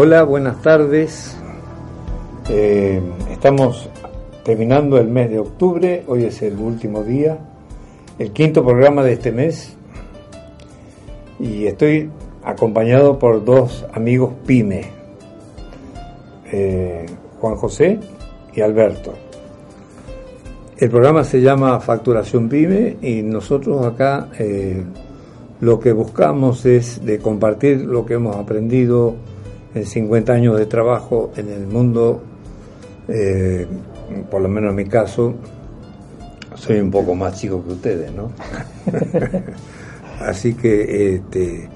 Hola, buenas tardes. Eh, estamos terminando el mes de octubre, hoy es el último día, el quinto programa de este mes y estoy acompañado por dos amigos pyme, eh, Juan José y Alberto. El programa se llama Facturación Pyme y nosotros acá eh, lo que buscamos es de compartir lo que hemos aprendido en 50 años de trabajo en el mundo, eh, por lo menos en mi caso, soy un poco más chico que ustedes, ¿no? Así que este,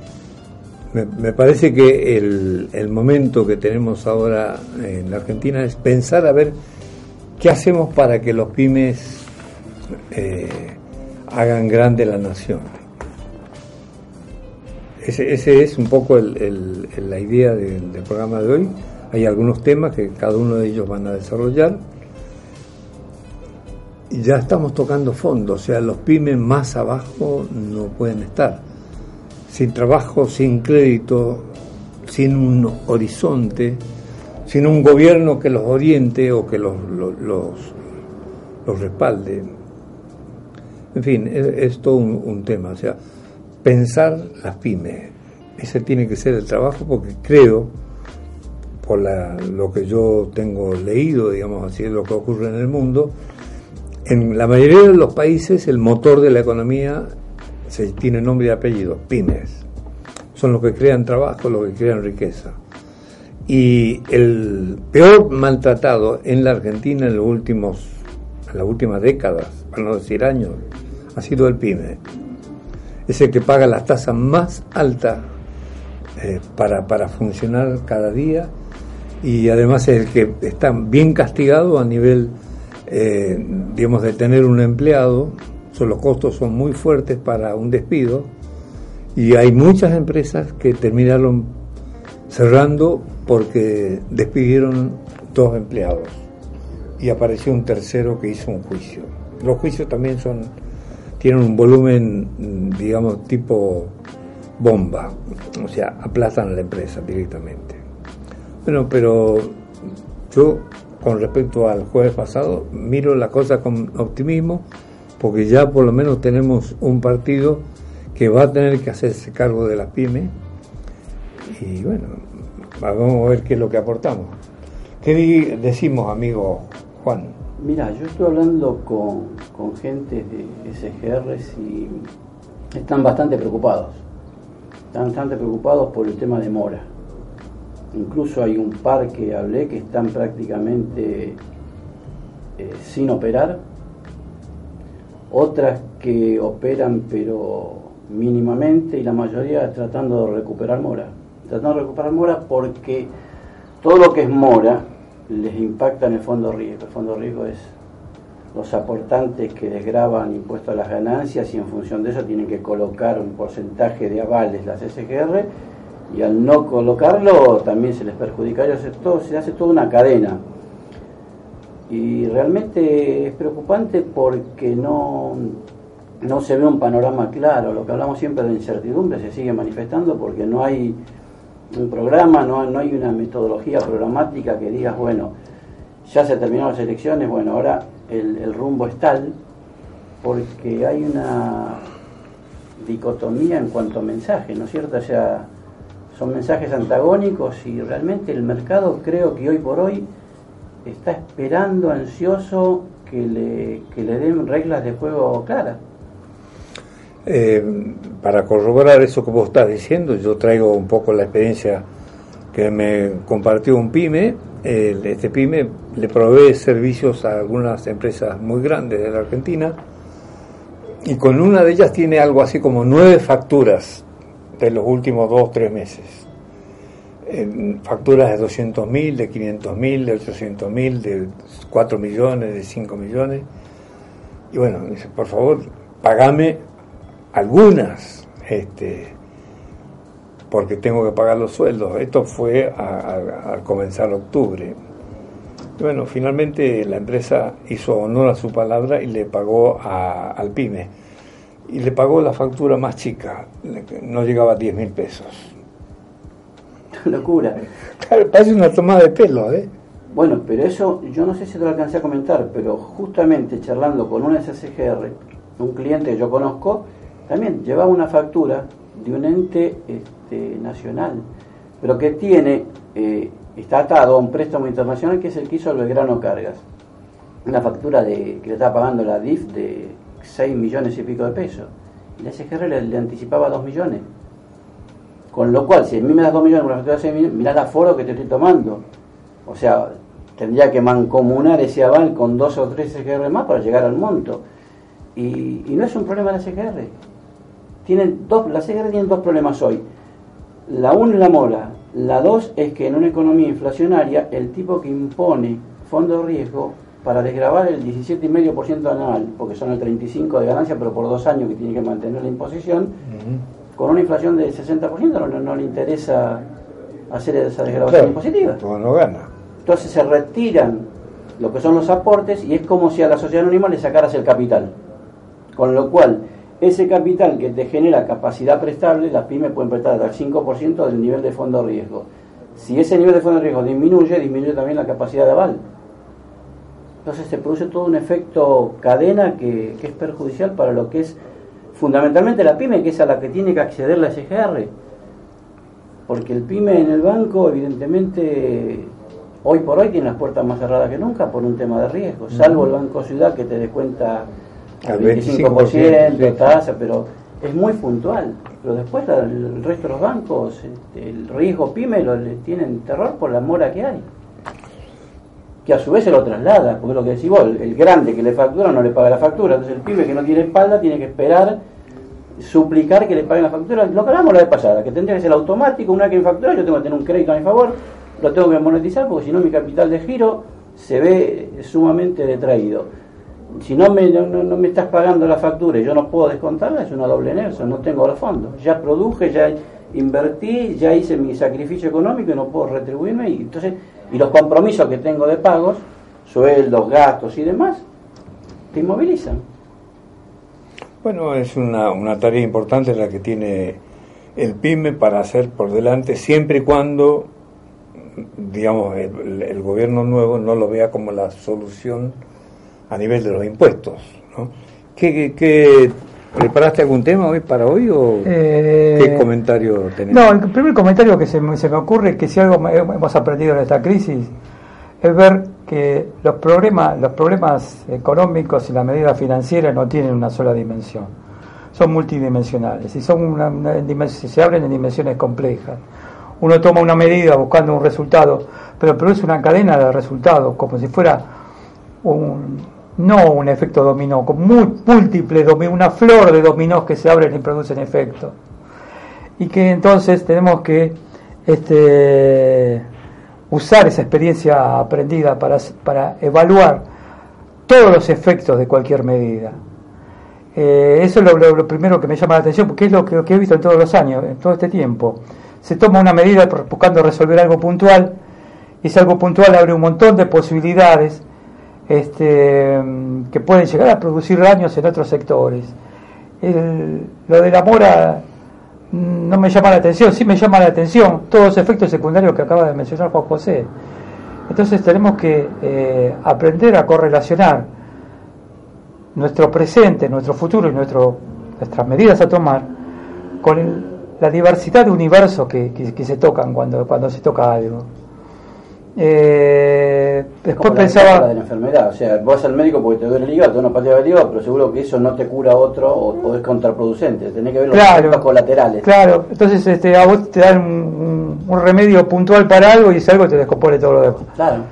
me, parece que el, el, momento que tenemos ahora en la Argentina es pensar a ver qué hacemos para que los pymes eh, hagan grande la nación. Ese, ese es un poco el, la idea del programa de hoy. Hay algunos temas que cada uno de ellos van a desarrollar. Ya estamos tocando fondo, o sea, los pymes más abajo no pueden estar. Sin trabajo, sin crédito, sin un horizonte, sin un gobierno que los oriente o que los, los, los, respalde. En fin, es, todo un, un tema. O sea, pensar las pymes. Ese tiene que ser el trabajo porque creo, por lo que yo tengo leído, digamos así, lo que ocurre en el mundo, en la mayoría de los países el motor de la economía se tiene nombre y apellido, pymes. Son los que crean trabajo, los que crean riqueza. Y el peor maltratado en la Argentina en los últimos, en las últimas décadas, para no decir años, ha sido el pyme es el que paga las tasas más altas eh, para, para funcionar cada día y además es el que está bien castigado a nivel, eh, digamos, de tener un empleado. Son, los costos son muy fuertes para un despido y hay muchas empresas que terminaron cerrando porque despidieron dos empleados y apareció un tercero que hizo un juicio. Los juicios también son tienen un volumen, digamos, tipo bomba, o sea, aplastan a la empresa directamente. Bueno, pero yo, con respecto al jueves pasado, miro la cosa con optimismo, porque ya por lo menos tenemos un partido que va a tener que hacerse cargo de las pymes, y bueno, vamos a ver qué es lo que aportamos. ¿Qué decimos, amigo Juan? Mira, yo estoy hablando con, con gente de SGRs y están bastante preocupados. Están bastante preocupados por el tema de mora. Incluso hay un par que hablé que están prácticamente eh, sin operar. Otras que operan pero mínimamente y la mayoría tratando de recuperar mora. Tratando de recuperar mora porque todo lo que es mora les impacta en el fondo riesgo. El fondo riesgo es los aportantes que desgraban impuestos a las ganancias y en función de eso tienen que colocar un porcentaje de avales las SGR y al no colocarlo también se les perjudica a se hace toda una cadena. Y realmente es preocupante porque no, no se ve un panorama claro, lo que hablamos siempre de incertidumbre se sigue manifestando porque no hay un programa, no, no hay una metodología programática que digas, bueno, ya se terminaron las elecciones, bueno, ahora el, rumbo es tal, porque hay una dicotomía en cuanto a mensajes, ¿no es cierto? O sea, son mensajes antagónicos y realmente el mercado creo que hoy por hoy está esperando ansioso que le, que le den reglas de juego claras. Eh, para corroborar eso que vos estás diciendo, yo traigo un poco la experiencia que me compartió un pyme. este pyme le provee servicios a algunas empresas muy grandes de la Argentina y con una de ellas tiene algo así como nueve facturas de los últimos dos o tres meses. facturas de 200 mil, de 500 mil, de 800 mil, de 4 millones, de 5 millones. Y bueno, dice, por favor, pagame algunas, este, porque tengo que pagar los sueldos. Esto fue al comenzar octubre. bueno, finalmente la empresa hizo honor a su palabra y le pagó al PYME. Y le pagó la factura más chica, no llegaba a 10 mil pesos. una locura. Claro, parece una toma de pelo, ¿eh? Bueno, pero eso yo no sé si te lo alcancé a comentar, pero justamente charlando con un SCGR, un cliente que yo conozco, también llevaba una factura de un ente este, nacional, pero que tiene, eh, está atado a un préstamo internacional que es el que hizo el Belgrano Cargas. Una factura de, que le estaba pagando la DIF de 6 millones y pico de pesos. Y la SGR le, anticipaba 2 millones. Con lo cual, si a mí me das 2 millones una factura de 6 millones, mirá el aforo que te estoy tomando. O sea, tendría que mancomunar ese aval con dos o tres SGR más para llegar al monto. Y, no es un problema la SGR tienen dos, la CGR tiene dos problemas hoy. La uno es la mora, la dos es que en una economía inflacionaria el tipo que impone fondo de riesgo para desgravar el 17,5% anual, porque son el 35% de ganancia, pero por dos años que tiene que mantener la imposición, con una inflación del 60% no, le interesa hacer esa desgrabación impositiva. No gana. Entonces se retiran lo que son los aportes y es como si a la sociedad anónima le sacaras el capital. Con lo cual, ese capital que te genera capacidad prestable, las pymes pueden prestar hasta el 5% del nivel de fondo de riesgo. Si ese nivel de fondo de riesgo disminuye, disminuye también la capacidad de aval. Entonces se produce todo un efecto cadena que, es perjudicial para lo que es fundamentalmente la pyme, que es a la que tiene que acceder la SGR. Porque el pyme en el banco, evidentemente, hoy por hoy tiene las puertas más cerradas que nunca por un tema de riesgo, salvo el Banco Ciudad que te descuenta al 25%, tasa, pero es muy puntual. Pero después el resto de los bancos, este, el riesgo pyme lo, le tienen terror por la mora que hay. Que a su vez se lo traslada, porque lo que decís vos, el grande que le factura no le paga la factura, entonces el pyme que no tiene espalda tiene que esperar, suplicar que le paguen la factura. Lo que hablamos la vez pasada, que tendría que ser automático, una vez que me factura yo tengo que tener un crédito a mi favor, lo tengo que monetizar porque si no mi capital de giro se ve sumamente detraído si no me, no, me estás pagando la factura y yo no puedo descontarla, es una doble Nelson, no tengo los fondos. Ya produje, ya invertí, ya hice mi sacrificio económico y no puedo retribuirme. Y, entonces, y los compromisos que tengo de pagos, sueldos, gastos y demás, te inmovilizan. Bueno, es una, una tarea importante la que tiene el PYME para hacer por delante, siempre y cuando, digamos, el gobierno nuevo no lo vea como la solución a nivel de los impuestos. ¿no? ¿Qué, preparaste algún tema hoy para hoy o eh, qué comentario tenés? No, el primer comentario que se me, se me ocurre es que si algo hemos aprendido en esta crisis es ver que los problemas, los problemas económicos y las medidas financieras no tienen una sola dimensión, son multidimensionales y son una, se abren en dimensiones complejas. Uno toma una medida buscando un resultado, pero produce una cadena de resultados, como si fuera un, no un efecto dominó, con múltiples dominó, una flor de dominós que se abren y producen efecto. Y que entonces tenemos que este, usar esa experiencia aprendida para, para evaluar todos los efectos de cualquier medida. Eh, eso es lo, primero que me llama la atención, porque es lo que, lo que he visto en todos los años, en todo este tiempo. Se toma una medida buscando resolver algo puntual, y ese algo puntual abre un montón de posibilidades este, que pueden llegar a producir daños en otros sectores. lo de la mora no me llama la atención, sí me llama la atención todos los efectos secundarios que acaba de mencionar Juan José. Entonces tenemos que eh, aprender a correlacionar nuestro presente, nuestro futuro y nuestro, nuestras medidas a tomar con la diversidad de universos que, que, se tocan cuando, cuando se toca algo. Eh, después pensaba. de la enfermedad, o sea, vas al médico porque te duele el hígado, te una patilla del hígado, pero seguro que eso no te cura otro o, es contraproducente. Tenés que ver los efectos colaterales. Claro, entonces este, a vos te dan un, remedio puntual para algo y ese algo te descompone todo lo demás. Claro.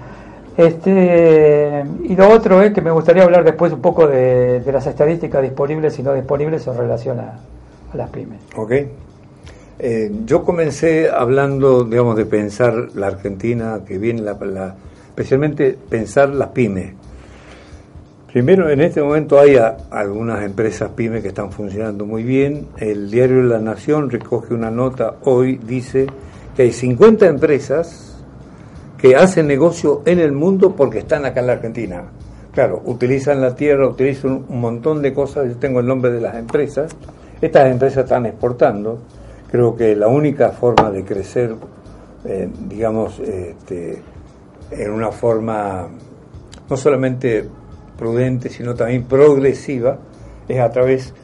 Este, y lo otro es que me gustaría hablar después un poco de, las estadísticas disponibles y no disponibles en relación a, a las pymes. Ok. Eh, yo comencé hablando, digamos, de pensar la Argentina, que viene la, especialmente pensar las pymes. Primero, en este momento hay algunas empresas pymes que están funcionando muy bien. El diario La Nación recoge una nota hoy, dice que hay 50 empresas que hacen negocio en el mundo porque están acá en la Argentina. Claro, utilizan la tierra, utilizan un montón de cosas, yo tengo el nombre de las empresas. Estas empresas están exportando Creo que la única forma de crecer eh, digamos, este, en una forma no solamente prudente, sino también progresiva, es a través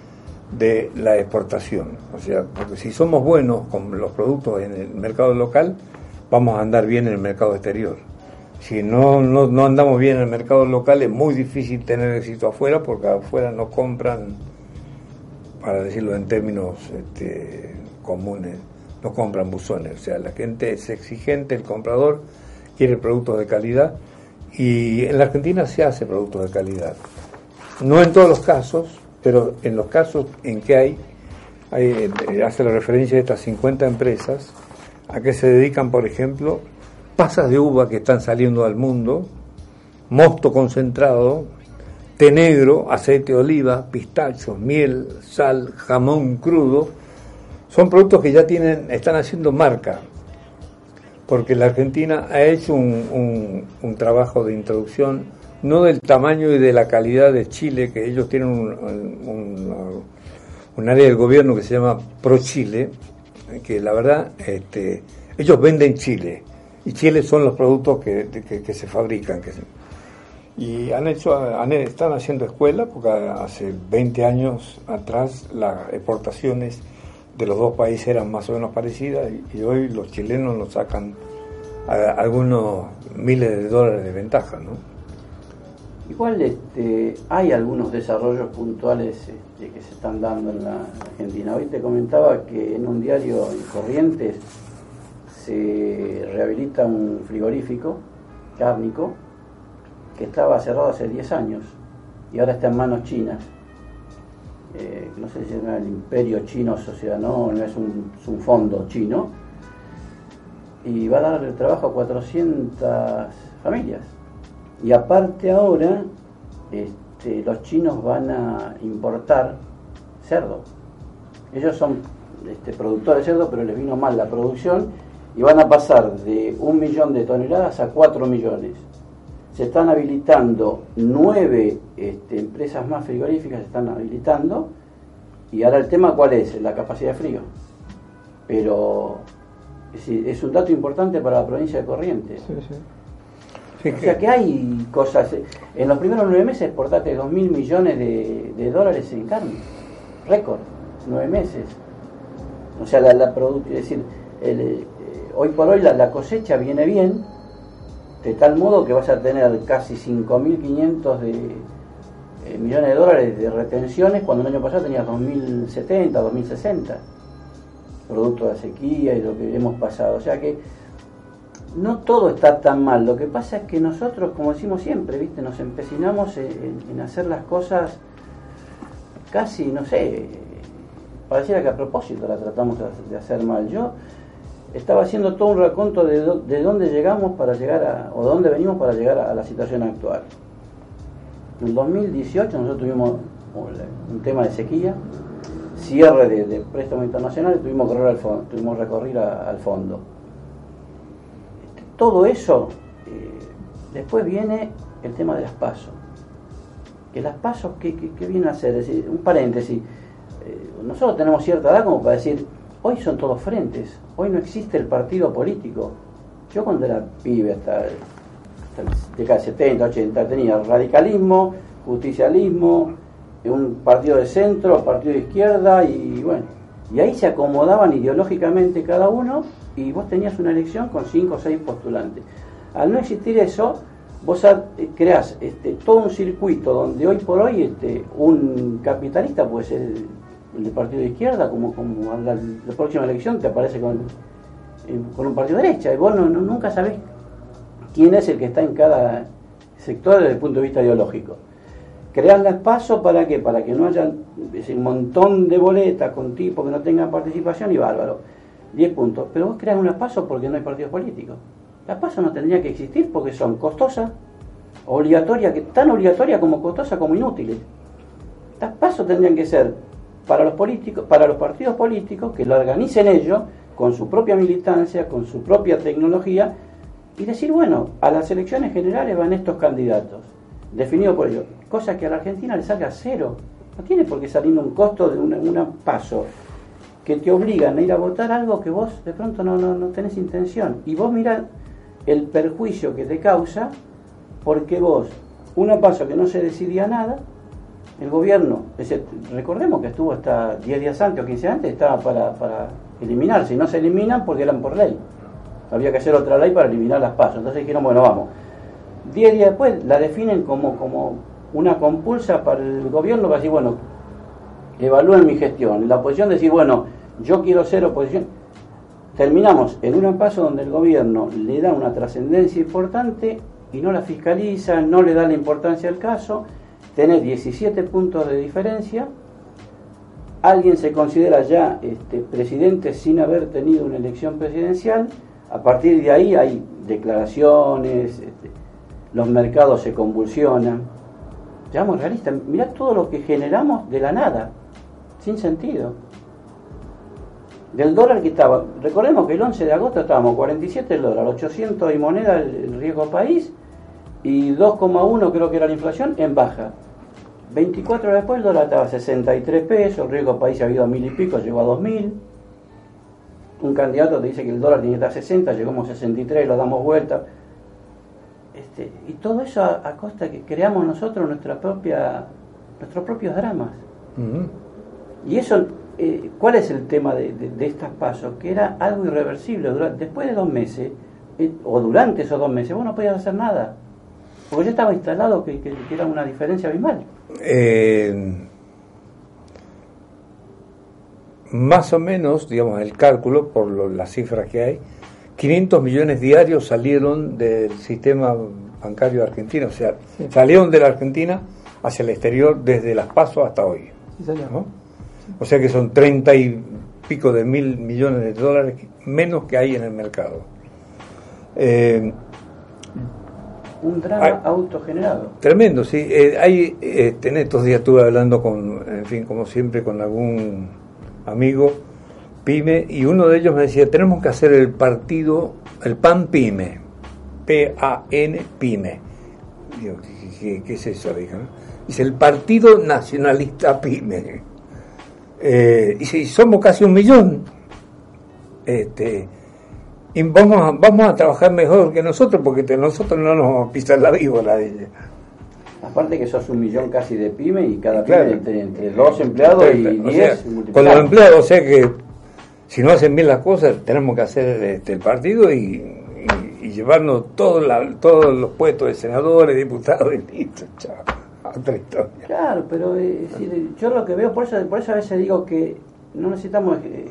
de la exportación. O sea, porque si somos buenos con los productos en el mercado local, vamos a andar bien en el mercado exterior. Si no, no, andamos bien en el mercado local, es muy difícil tener éxito afuera, porque afuera no compran, para decirlo en términos este, comunes, no compran buzones. O sea, la gente es exigente, el comprador quiere productos de calidad y en la Argentina se hace productos de calidad. No en todos los casos, pero en los casos en que hay, hay eh, hace la referencia de estas 50 empresas a que se dedican, por ejemplo, pasas de uva que están saliendo al mundo, mosto concentrado, té negro, aceite de oliva, pistachos, miel, sal, jamón crudo, son productos que ya tienen, están haciendo marca, porque la Argentina ha hecho un, trabajo de introducción, no del tamaño y de la calidad de Chile, que ellos tienen un, un área del gobierno que se llama Pro Chile, que la verdad, este, ellos venden Chile, y Chile son los productos que, que, se fabrican. Que y han hecho, han, están haciendo escuela, porque hace 20 años atrás las exportaciones de los dos países eran más o menos parecidas y, hoy los chilenos nos sacan algunos miles de dólares de ventaja, ¿no? Igual este, hay algunos desarrollos puntuales este, que se están dando en la Argentina. Hoy te comentaba que en un diario en Corrientes se rehabilita un frigorífico cárnico que estaba cerrado hace 10 años y ahora está en manos chinas eh, no sé si es el imperio chino, sociedad, no, no es un, fondo chino, y va a dar el trabajo a 400 familias. Y aparte ahora, este, los chinos van a importar cerdo. Ellos son este, productores de cerdo, pero les vino mal la producción y van a pasar de un millón de toneladas a cuatro millones. Se están habilitando nueve este, empresas más frigoríficas, se están habilitando, y ahora el tema cuál es, la capacidad de frío. Pero es, un dato importante para la provincia de Corrientes. o sea que hay cosas. En los primeros nueve meses exportaste dos mil millones de, dólares en carne. Récord, nueve meses. O sea, la, la es decir, eh, hoy por hoy la, cosecha viene bien, de tal modo que vas a tener casi 5.500 de eh, millones de dólares de retenciones cuando el año pasado tenía 2.070, 2.060, producto de la sequía y lo que hemos pasado. O sea que no todo está tan mal. Lo que pasa es que nosotros, como decimos siempre, ¿viste? nos empecinamos en, hacer las cosas casi, no sé, pareciera que a propósito la tratamos de hacer mal. Yo estaba haciendo todo un raconto de, de dónde llegamos para llegar a, o dónde venimos para llegar a, la situación actual. En 2018 nosotros tuvimos un tema de sequía, cierre de, préstamos internacionales, tuvimos que recorrer al fondo. Tuvimos recorrer al fondo. Todo eso, eh, después viene el tema de las pasos. Que las pasos, ¿qué, viene a hacer? Es decir, un paréntesis. Eh, nosotros tenemos cierta edad como para decir, Hoy son todos frentes, hoy no existe el partido político. Yo cuando era pibe, hasta, hasta la década 70, 80, tenía radicalismo, justicialismo, un partido de centro, partido de izquierda y bueno, y ahí se acomodaban ideológicamente cada uno y vos tenías una elección con cinco o seis postulantes. Al no existir eso, vos creás este, todo un circuito donde hoy por hoy este, un capitalista puede ser el partido de izquierda, como, como la, la próxima elección te aparece con, eh, con un partido de derecha, y vos no, nunca sabés quién es el que está en cada sector desde el punto de vista ideológico. Crear el paso para qué? Para que no haya ese montón de boletas con tipos que no tengan participación y bárbaro. 10 puntos. Pero vos creas un paso porque no hay partidos políticos. Las pasos no tendría que existir porque son costosas, obligatorias, tan obligatorias como costosas como inútiles. Las pasos tendrían que ser para los políticos, para los partidos políticos que lo organicen ellos con su propia militancia, con su propia tecnología y decir, bueno, a las elecciones generales van estos candidatos, definidos por ellos, cosa que a la Argentina le salga cero, no tiene por qué salir un costo de un paso que te obligan a ir a votar algo que vos de pronto no, no, no tenés intención. Y vos mirás el perjuicio que te causa porque vos, una paso que no se decidía nada, el gobierno, recordemos que estuvo hasta 10 días antes o 15 antes, estaba para, para eliminarse, y no se eliminan porque eran por ley. Había que hacer otra ley para eliminar las pasos. Entonces dijeron, bueno, vamos. 10 días después la definen como, como una compulsa para el gobierno para decir, bueno, evalúen mi gestión. La oposición decir, bueno, yo quiero ser oposición. Terminamos en un paso donde el gobierno le da una trascendencia importante y no la fiscaliza, no le da la importancia al caso, tenés 17 puntos de diferencia, alguien se considera ya este, presidente sin haber tenido una elección presidencial, a partir de ahí hay declaraciones, este, los mercados se convulsionan. Seamos realistas, mirá todo lo que generamos de la nada, sin sentido. Del dólar que estaba, recordemos que el 11 de agosto estábamos 47 el dólar, 800 y moneda el riesgo país, y 2,1 creo que era la inflación en baja. 24 horas después el dólar estaba a 63 pesos, riesgo país ha habido a mil y pico, llegó a 2000. Un candidato te dice que el dólar tiene que estar a 60, llegamos a 63, lo damos vuelta. Este, y todo eso a, costa que creamos nosotros nuestra propia, nuestros propios dramas. Y eso, eh, ¿cuál es el tema de, de, estas pasos? Que era algo irreversible. después de dos meses, eh, o durante esos dos meses, vos no podías hacer nada porque ya estaba instalado que, era una diferencia abismal. Eh, más o menos, digamos, el cálculo, por las cifras que hay, 500 millones diarios salieron del sistema bancario argentino, o sea, salieron de la Argentina hacia el exterior desde las pasos hasta hoy. O sea que son 30 y pico de mil millones de dólares menos que hay en el mercado. Eh, un drama autogenerado. Tremendo, sí. Eh, hay, este, en estos días estuve hablando con, en fin, como siempre, con algún amigo pyme y uno de ellos me decía, tenemos que hacer el partido, el PAN pyme, P-A-N pyme. Digo, ¿qué, es eso? Dice, el Partido Nacionalista pyme. Eh, y somos casi un millón. Este, y vamos a, vamos a trabajar mejor que nosotros porque nosotros no nos vamos a pisar la víbora de ella. Aparte que sos un millón casi de pyme y cada pyme entre, dos empleados y diez. con los empleados, o sea que si no hacen bien las cosas, tenemos que hacer este, el partido y, llevarnos todos todos los puestos de senadores, diputados y listo, chao. Claro, pero eh, yo lo que veo, por eso, por eso a veces digo que no necesitamos eh,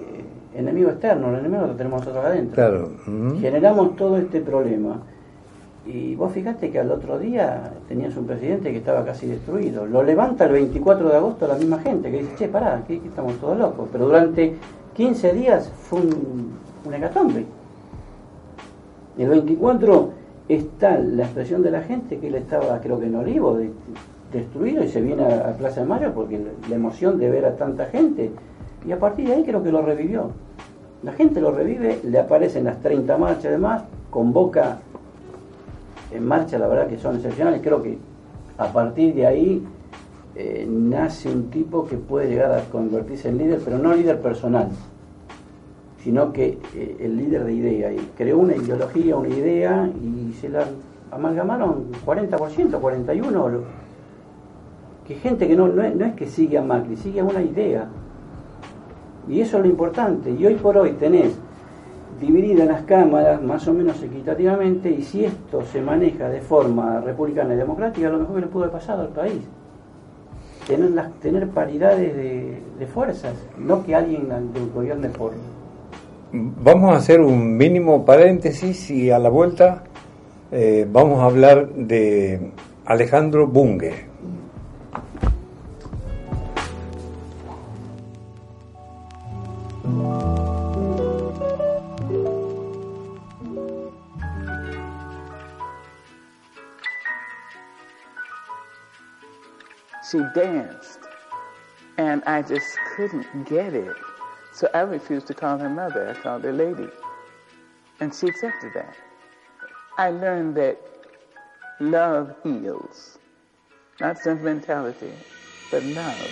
enemigo externo, el enemigo lo tenemos nosotros adentro. Claro. Generamos todo este problema. Y vos fijaste que al otro día tenías un presidente que estaba casi destruido. Lo levanta el 24 de agosto la misma gente que dice, che, pará, que, estamos todos locos. Pero durante 15 días fue un, un hecatombe. El 24 está la expresión de la gente que él estaba, creo que en Olivo, destruido y se viene a, a Plaza de Mayo porque la emoción de ver a tanta gente. Y a partir de ahí creo que lo revivió. La gente lo revive, le aparecen las 30 marchas además, convoca en marcha, la verdad que son excepcionales. Creo que a partir de ahí eh, nace un tipo que puede llegar a convertirse en líder, pero no líder personal, sino que eh, el líder de idea. Y creó una ideología, una idea, y se la amalgamaron 40%, 41%. Que gente que no, no, es, no es que sigue a Macri, sigue a una idea. Y eso es lo importante. Y hoy por hoy tenés divididas las cámaras más o menos equitativamente y si esto se maneja de forma republicana y democrática, lo mejor que le pudo haber pasado al país. Tener, las, tener paridades de, fuerzas, no que alguien gobierne por... Vamos a hacer un mínimo paréntesis y a la vuelta eh, vamos a hablar de Alejandro Bunge. She danced. And I just couldn't get it. So I refused to call her mother. I called her lady. And she accepted that. I learned that love heals. Not sentimentality, but love.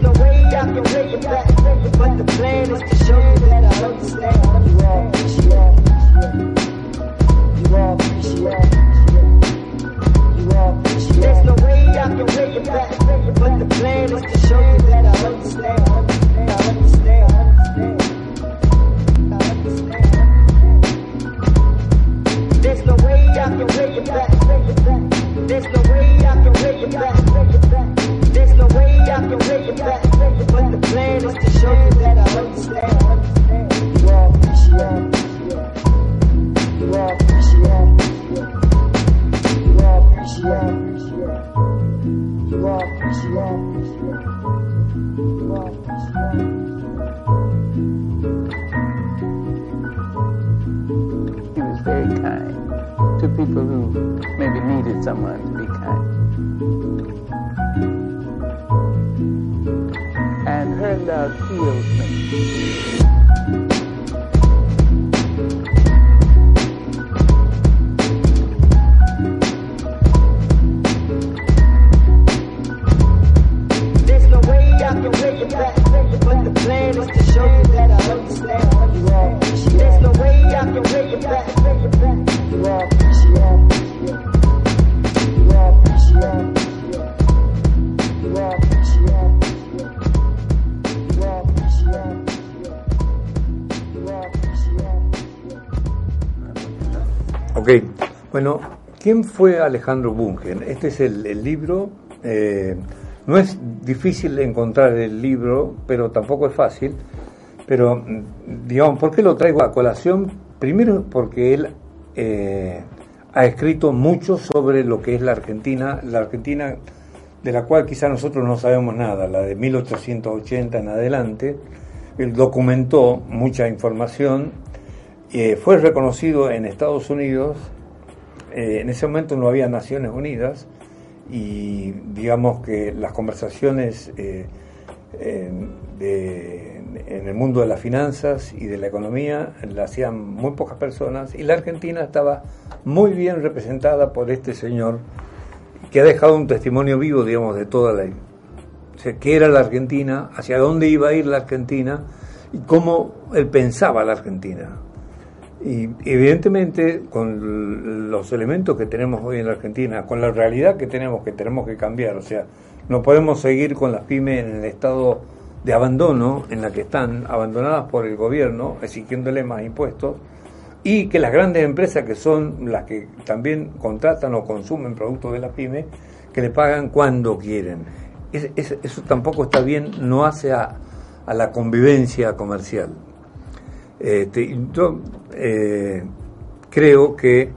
no way I can back, but the plan is to show you that I understand. You. You You. There's no way I can pay you back, but the plan is to show you that I understand. I understand. I understand. There's no way I can pay you back. There's no way I can pay you back. There's no way I can pay you back. But the plan is to show you that I understand. You all appreciate. You all someone be kind. And her love heals ¿quién fue Alejandro Bunge? Este es el, libro. eh, no es difícil encontrar el libro, pero tampoco es fácil. Pero, mm, digamos, ¿por qué lo traigo a colación? Primero porque él eh, ha escrito mucho sobre lo que es la Argentina, la Argentina de la cual quizá nosotros no sabemos nada, la de 1880 en adelante. Documentó mucha información, eh, fue reconocido en Estados Unidos, eh, en ese momento no había Naciones Unidas y digamos que las conversaciones eh, en, de- en el mundo de las finanzas y de la economía la hacían muy pocas personas y la Argentina estaba muy bien representada por este señor que ha dejado un testimonio vivo, digamos, de toda la... O sea, qué era la Argentina, hacia dónde iba a ir la Argentina y cómo él pensaba la Argentina. Y evidentemente con los elementos que tenemos hoy en la Argentina, con la realidad que tenemos, que tenemos que cambiar, o sea, no podemos seguir con las pymes en el estado de abandono en la que están, abandonadas por el gobierno, exigiéndole más impuestos, y que las grandes empresas que son las que también contratan o consumen productos de la pyme, que le pagan cuando quieren. Es- es- eso tampoco está bien, no hace a la convivencia comercial. Este, yo eh, creo que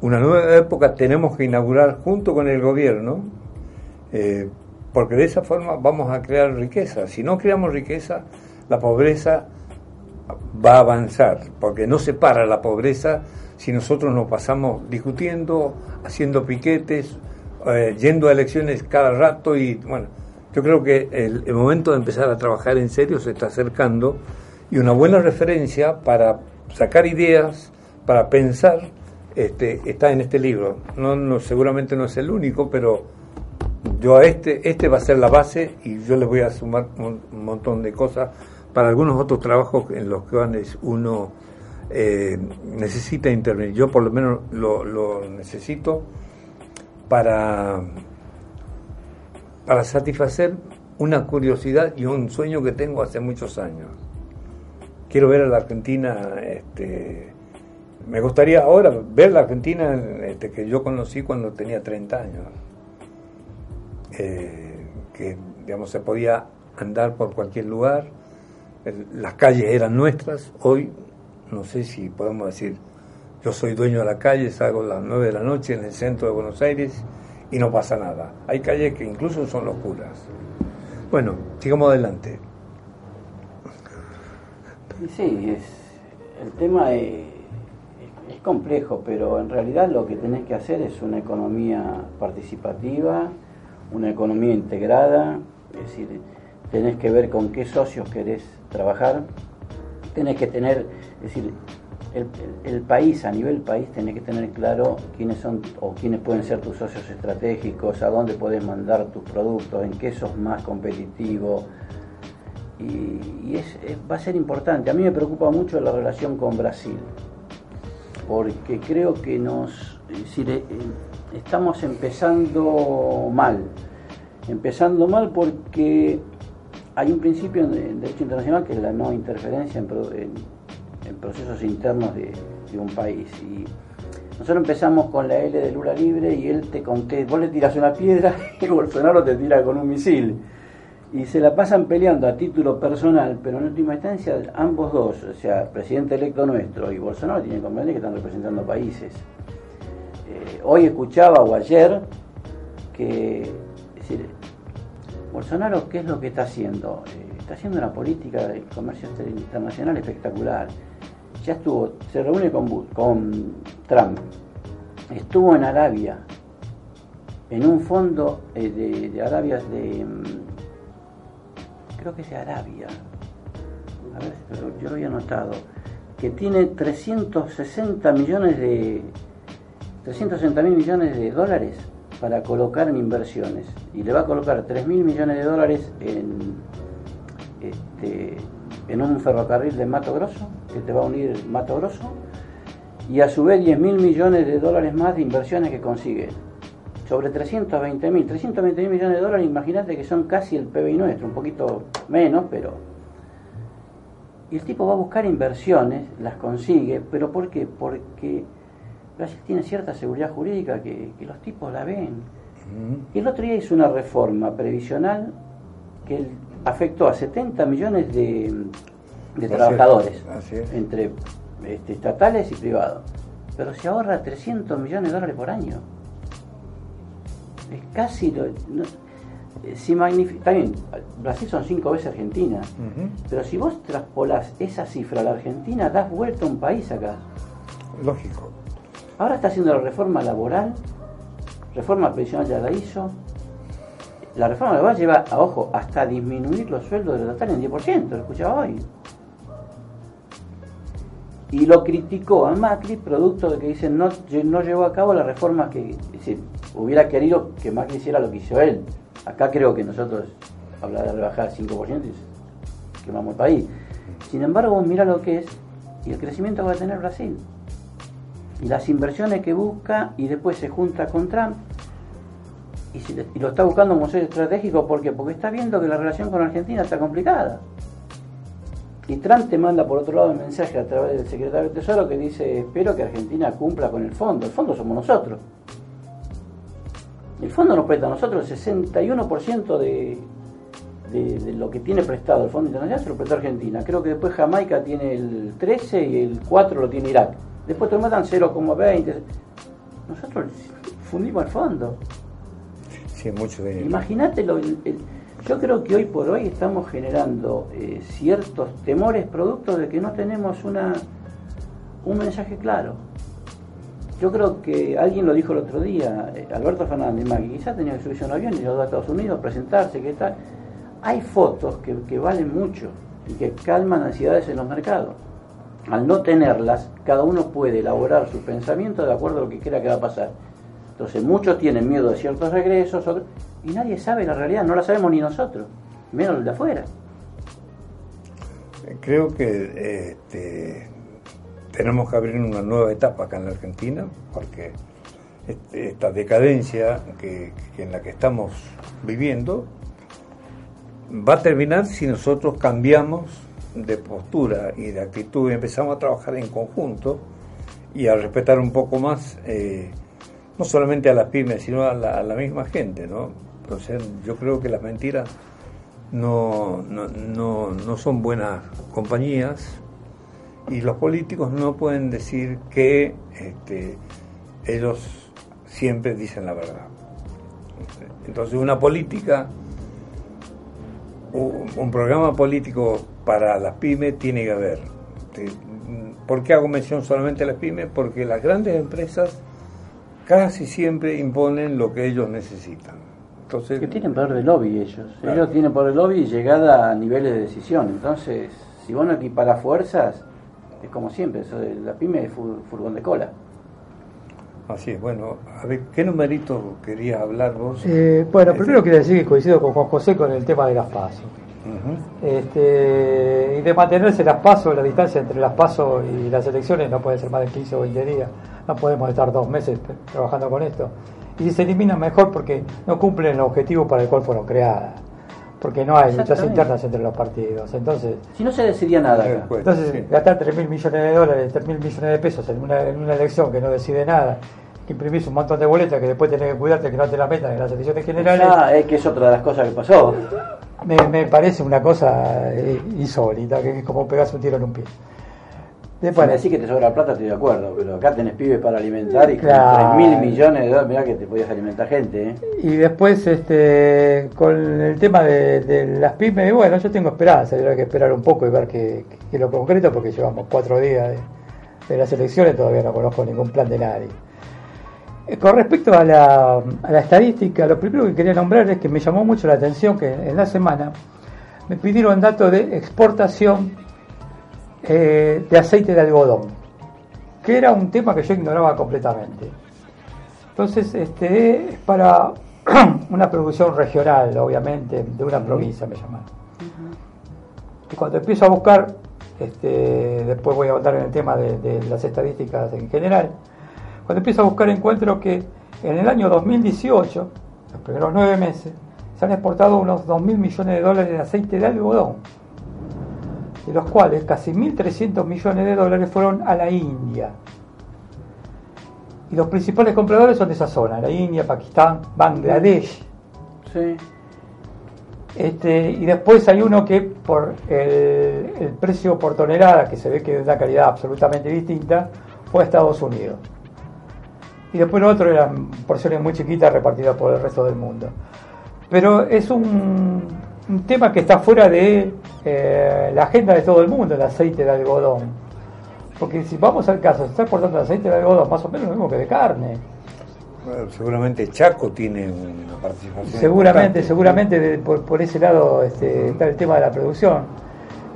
una nueva época tenemos que inaugurar junto con el gobierno, eh, porque de esa forma vamos a crear riqueza. Si no creamos riqueza, la pobreza va a avanzar, porque no se para la pobreza si nosotros nos pasamos discutiendo, haciendo piquetes, eh, yendo a elecciones cada rato y bueno, yo creo que el, el momento de empezar a trabajar en serio se está acercando y una buena referencia para sacar ideas, para pensar, este, está en este libro. No, no, seguramente no es el único, pero yo a este, este va a ser la base y yo le voy a sumar un, montón de cosas para algunos otros trabajos en los cuales uno eh, necesita intervenir. Yo por lo menos lo, lo necesito para, para satisfacer una curiosidad y un sueño que tengo hace muchos años. Quiero ver a la Argentina, este, me gustaría ahora ver la Argentina este, que yo conocí cuando tenía 30 años eh, que digamos se podía andar por cualquier lugar, las calles eran nuestras, hoy no sé si podemos decir, yo soy dueño de la calle, salgo a las 9 de la noche en el centro de Buenos Aires y no pasa nada. Hay calles que incluso son oscuras. Bueno, sigamos adelante. Sí, es, el tema es, complejo, pero en realidad lo que tenés que hacer es una economía participativa, una economía integrada, es decir, tenés que ver con qué socios querés trabajar, tenés que tener, es decir, el, el- país, a nivel país, tenés que tener claro quiénes son o quiénes pueden ser tus socios estratégicos, a dónde podés mandar tus productos, en qué sos más competitivo, y, y es- es- va a ser importante. A mí me preocupa mucho la relación con Brasil, porque creo que nos, eh, eh, estamos empezando mal. Empezando mal porque hay un principio en derecho internacional que es la no interferencia en, en- en procesos internos de, un país. Y nosotros empezamos con la L de Lula libre y él te conté, vos le tiras una piedra y Bolsonaro te tira con un misil. Y se la pasan peleando a título personal, pero en última instancia ambos dos, o sea, presidente electo nuestro y Bolsonaro tienen que comprender que están representando países. Eh, hoy escuchaba o ayer que decir, Bolsonaro, ¿qué es lo que está haciendo? Eh, está haciendo una política de comercio internacional espectacular. Ya estuvo, se reúne con Trump, estuvo en Arabia, en un fondo eh, de, de Arabia, de, mm, creo que es Arabia, a ver, pero yo lo había notado, que tiene 360 millones de 360 mil millones de dólares para colocar en inversiones. Y le va a colocar 3 mil millones de dólares en, este, en un ferrocarril de Mato Grosso, que te va a unir Mato Grosso, y a su vez 10 mil millones de dólares más de inversiones que consigue. Sobre 320 mil, 320 mil millones de dólares, imagínate que son casi el PBI nuestro, un poquito menos, pero... Y el tipo va a buscar inversiones, las consigue, pero ¿por qué? Porque Brasil tiene cierta seguridad jurídica que, que los tipos la ven. Y el otro día hizo una reforma previsional que afectó a 70 millones de, de trabajadores, así es. entre este, estatales y privados. Pero se ahorra 300 millones de dólares por año. Es casi lo. no- eh, si bien, Brasil son cinco veces Argentina, pero si vos traspolás esa cifra a la Argentina, das vuelta a un país acá. Lógico. Ahora está haciendo la reforma laboral, reforma previsional ya la hizo. La reforma laboral lleva, a ojo, hasta disminuir los sueldos de los estatales en 10%, lo escuchaba hoy. Y lo criticó a Macri, producto de que dicen no, no llevó a cabo la reforma que es decir, hubiera querido que Macri hiciera lo que hizo él. Acá creo que nosotros, hablar de rebajar 5% y quemamos el país. Sin embargo, mira lo que es y el crecimiento que va a tener Brasil. Y las inversiones que busca y después se junta con Trump y, lo está buscando como socio estratégico ¿por porque está viendo que la relación con Argentina está complicada. Y Trump te manda por otro lado un mensaje a través del secretario de Tesoro que dice espero que Argentina cumpla con el fondo. El fondo somos nosotros el fondo nos presta a nosotros el 61% de, de, de lo que tiene prestado el Fondo Internacional se lo prestó Argentina. Creo que después Jamaica tiene el 13 y el 4 lo tiene Irak. Después te matan 0,20. Nosotros fundimos el fondo. Sí, mucho dinero. Imagínate, yo creo que hoy por hoy estamos generando eh, ciertos temores producto de que no tenemos una un mensaje claro. Yo creo que alguien lo dijo el otro día, eh, Alberto Fernández Magui, quizás tenía que subirse a un avión y ir a Estados Unidos, presentarse, qué tal. Hay fotos que, que valen mucho y que calman ansiedades en los mercados. Al no tenerlas, cada uno puede elaborar su pensamiento de acuerdo a lo que quiera que va a pasar. Entonces muchos tienen miedo de ciertos regresos otros- y nadie sabe la realidad, no la sabemos ni nosotros, menos los de afuera. Creo que este, tenemos que abrir una nueva etapa acá en la Argentina, porque este, esta decadencia que, en la que estamos viviendo va a terminar si nosotros cambiamos de postura y de actitud y empezamos a trabajar en conjunto y a respetar un poco más eh, no solamente a las pymes sino a la, a la misma gente no entonces yo creo que las mentiras no, no, no, no son buenas compañías y los políticos no pueden decir que este, ellos siempre dicen la verdad entonces una política un programa político para las pymes tiene que haber. Te- ¿Por qué hago mención solamente a las pymes? Porque las grandes empresas casi siempre imponen lo que ellos necesitan. Entonces, Que tienen poder de lobby ellos. Claro. Ellos tienen poder de lobby y llegada a niveles de decisión. Entonces, si vos no equiparás fuerzas, es como siempre, eso de la pyme es fu- furgón de cola. así es. Bueno, a ver, ¿qué numerito querías hablar vos? Eh, bueno, Este, primero quiero decir que coincido con Juan José con el tema de las pasos. este, y de mantenerse las pasos, la distancia entre las pasos y las elecciones no puede ser más de 15 o 20 días, no podemos estar dos meses trabajando con esto. Y se elimina mejor porque no cumplen el objetivo para el cual fueron creadas, porque no hay luchas internas entre los partidos. Entonces, Si no se decidía nada acá. Entonces sí. gastar 3 mil millones de dólares, 3 mil millones de pesos en una, en una elección que no decide nada, que imprimís un montón de boletas que después tenés que cuidarte que no te la metan en las elecciones generales. Ah, es que es otra de las cosas que pasó. Me, me parece una cosa eh, insólita, que es como pegarse un tiro en un pie. Me decís que te sobra plata, estoy de acuerdo, pero acá tenés pibes para alimentar y Claro. con 3 mil millones de dólares, mirá que te podías alimentar gente, ¿eh? y después este, con el tema de, de las pymes, bueno, yo tengo esperanza, hay que esperar un poco y ver qué qué es lo concreto, porque llevamos cuatro días de, de las elecciones, todavía no conozco ningún plan de nadie. Eh, Con respecto a la, a la estadística, lo primero que quería nombrar es que me llamó mucho la atención que en la semana me pidieron datos de exportación eh, de aceite de algodón, que era un tema que yo ignoraba completamente. Entonces, este es para una producción regional, obviamente, de una provincia, me llamaron. Y cuando empiezo a buscar, este, después voy a hablar en el tema de, de las estadísticas en general, cuando empiezo a buscar encuentro que en el año 2018, los primeros nueve meses, se han exportado unos 2.000 millones de dólares de aceite de algodón, de los cuales casi 1.300 millones de dólares fueron a la India. Y los principales compradores son de esa zona, la India, Pakistán, Bangladesh. Sí. Este, y después hay uno que por el, el precio por tonelada, que se ve que es de una calidad absolutamente distinta, fue a Estados Unidos. Y después lo otro eran porciones muy chiquitas repartidas por el resto del mundo. Pero es un, un tema que está fuera de eh, la agenda de todo el mundo, el aceite de algodón. Porque si vamos al caso, se está exportando aceite de algodón más o menos lo mismo que de carne. Bueno, seguramente Chaco tiene una participación. Seguramente, seguramente de- por, por ese lado este, está el tema de la producción.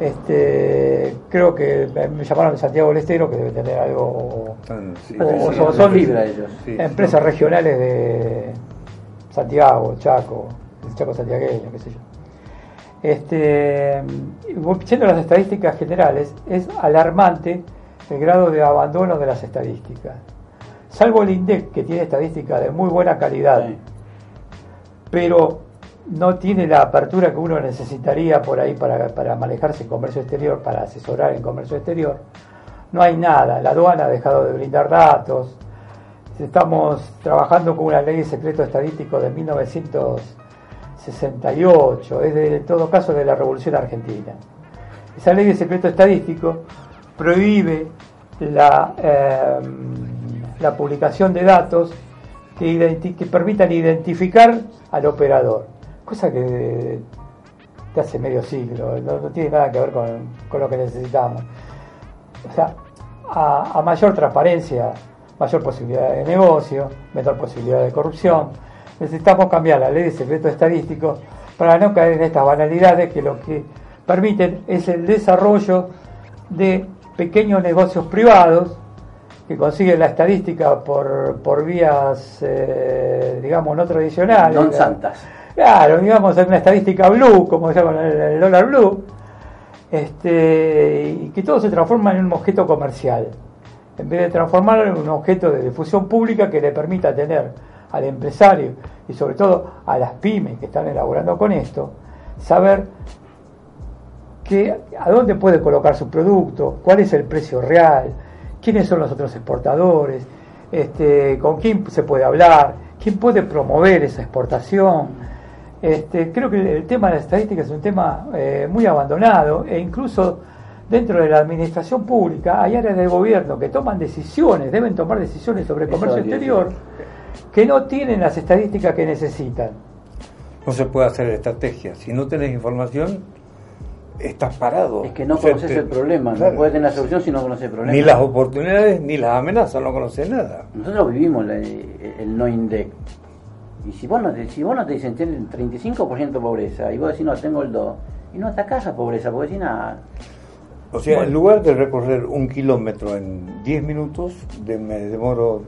Este, creo que me me llamaron de Santiago del Estero, que debe tener algo, Están- sí, O- sí, o sí, son- son ellos. sí, empresas no. regionales de Santiago, Chaco, el Chaco santiagueño, qué sé yo. Este, a las estadísticas generales, es alarmante el grado de abandono de las estadísticas. Salvo el INDEC, que tiene estadísticas de muy buena calidad, Sí. pero no tiene la apertura que uno necesitaría por ahí para, para manejarse en comercio exterior, para asesorar en comercio exterior. No hay nada, la aduana ha dejado de brindar datos, estamos trabajando con una ley de secreto estadístico de 1968, es de en todo caso de la Revolución Argentina. Esa ley de secreto estadístico prohíbe la, eh, la publicación de datos que, permitan identificar al operador, cosa que de, hace medio siglo, no, no tiene nada que ver con, con lo que necesitamos. O sea, a, a mayor transparencia, mayor posibilidad de negocio, menor posibilidad de corrupción, necesitamos cambiar la ley de secreto estadístico para no caer en estas banalidades que lo que permiten es el desarrollo de pequeños negocios privados que consiguen la estadística por, por vías, eh, digamos, no tradicionales. Non santas. Claro, digamos, hay una estadística blue, como se llama el, el dólar blue, este, y que todo se transforma en un objeto comercial, en vez de transformarlo en un objeto de difusión pública que le permita tener al empresario y sobre todo a las pymes que están elaborando con esto, saber que, a dónde puede colocar su producto, cuál es el precio real, quiénes son los otros exportadores, este, con quién se puede hablar, quién puede promover esa exportación. Este, creo que el tema de la estadística es un tema eh, muy abandonado e incluso dentro de la administración pública hay áreas del gobierno que toman decisiones, deben tomar decisiones sobre Eso comercio exterior que no tienen las estadísticas que necesitan. No se puede hacer estrategia. Si no tenés información, estás parado. Es que no O sea, conoces te- el problema, claro. no puedes tener la solución si no conoces el problema. Ni las oportunidades ni las amenazas, no conoces nada. Nosotros vivimos la- el no INDEC. Y si vos no te, si vos no te dicen tienen 35% de pobreza y vos decís no, tengo el 2, y no atacás a pobreza, porque decís nada. O sea, Bueno. en lugar de recorrer un kilómetro en 10 minutos, de- me demoro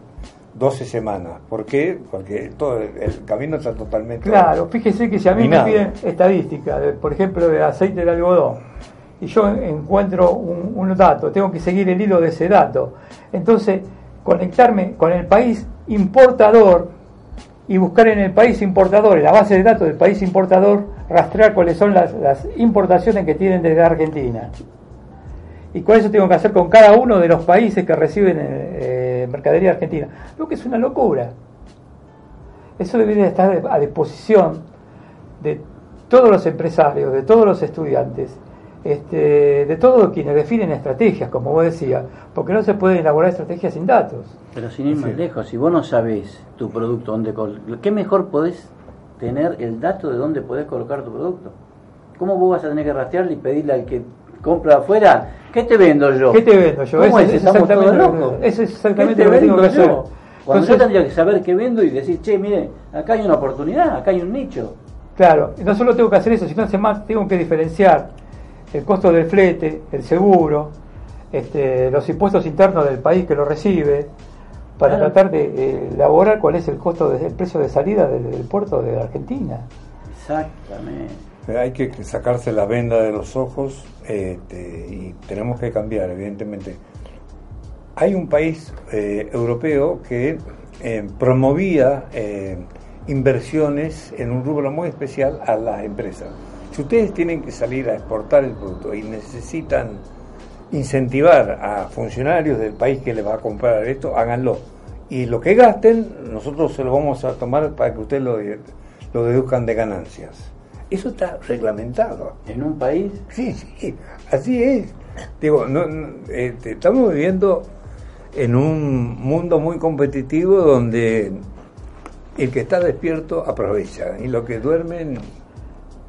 12 semanas. ¿Por qué? Porque todo el, camino está totalmente... Claro, fíjese que si a mí me piden estadística, de, por ejemplo, de aceite de algodón, y yo encuentro un, un dato, tengo que seguir el hilo de ese dato. Entonces, conectarme con el país importador y buscar en el país importador, en la base de datos del país importador, rastrear cuáles son las, las importaciones que tienen desde Argentina. Y con eso tengo que hacer con cada uno de los países que reciben eh, mercadería argentina. Lo que es una locura. Eso debería estar a disposición de todos los empresarios, de todos los estudiantes, este, de todos quienes definen estrategias, como vos decías, porque no se pueden elaborar estrategias sin datos. Pero sin ir más lejos, si vos no sabés tu producto, dónde ¿qué mejor podés tener el dato de dónde podés colocar tu producto? ¿Cómo vos vas a tener que rastrearle y pedirle al que compra afuera, ¿qué te vendo yo? ¿Qué te vendo yo? ¿Cómo es? es Estamos todos locos. eso es exactamente ¿Qué te lo que tengo que hacer. yo? Cuando Entonces- yo tendría que saber qué vendo y decir, che, mire, acá hay una oportunidad, acá hay un nicho. Claro, no solo tengo que hacer eso, sino además tengo que diferenciar el costo del flete, el seguro, este, los impuestos internos del país que lo recibe, para Claro. tratar de eh, elaborar cuál es el costo del precio de salida del, del puerto de Argentina. Exactamente. Hay que sacarse la venda de los ojos este, y tenemos que cambiar, evidentemente. Hay un país eh, europeo que eh, promovía eh, inversiones en un rubro muy especial a las empresas. Si ustedes tienen que salir a exportar el producto y necesitan incentivar a funcionarios del país que les va a comprar esto, háganlo. Y lo que gasten, nosotros se lo vamos a tomar para que ustedes lo, lo deduzcan de ganancias. Eso está reglamentado. En un país, Sí, sí, así es. Digo, no, no, este, estamos viviendo en un mundo muy competitivo donde el que está despierto aprovecha y los que duermen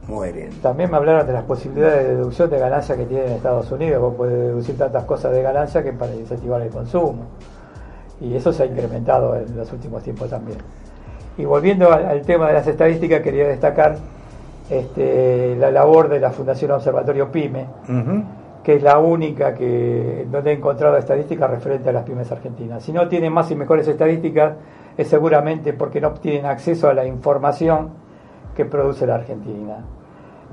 mueren. También me hablaron de las posibilidades de deducción de ganancia que tiene en Estados Unidos. Vos podés deducir tantas cosas de ganancia que para incentivar el consumo. Y eso se ha incrementado en los últimos tiempos también. Y volviendo al, al tema de las estadísticas, quería destacar este, la labor de la Fundación Observatorio PYME, que es la única que donde he encontrado estadísticas referentes a las pymes argentinas. Si no tienen más y mejores estadísticas, es seguramente porque no tienen acceso a la información que produce la Argentina.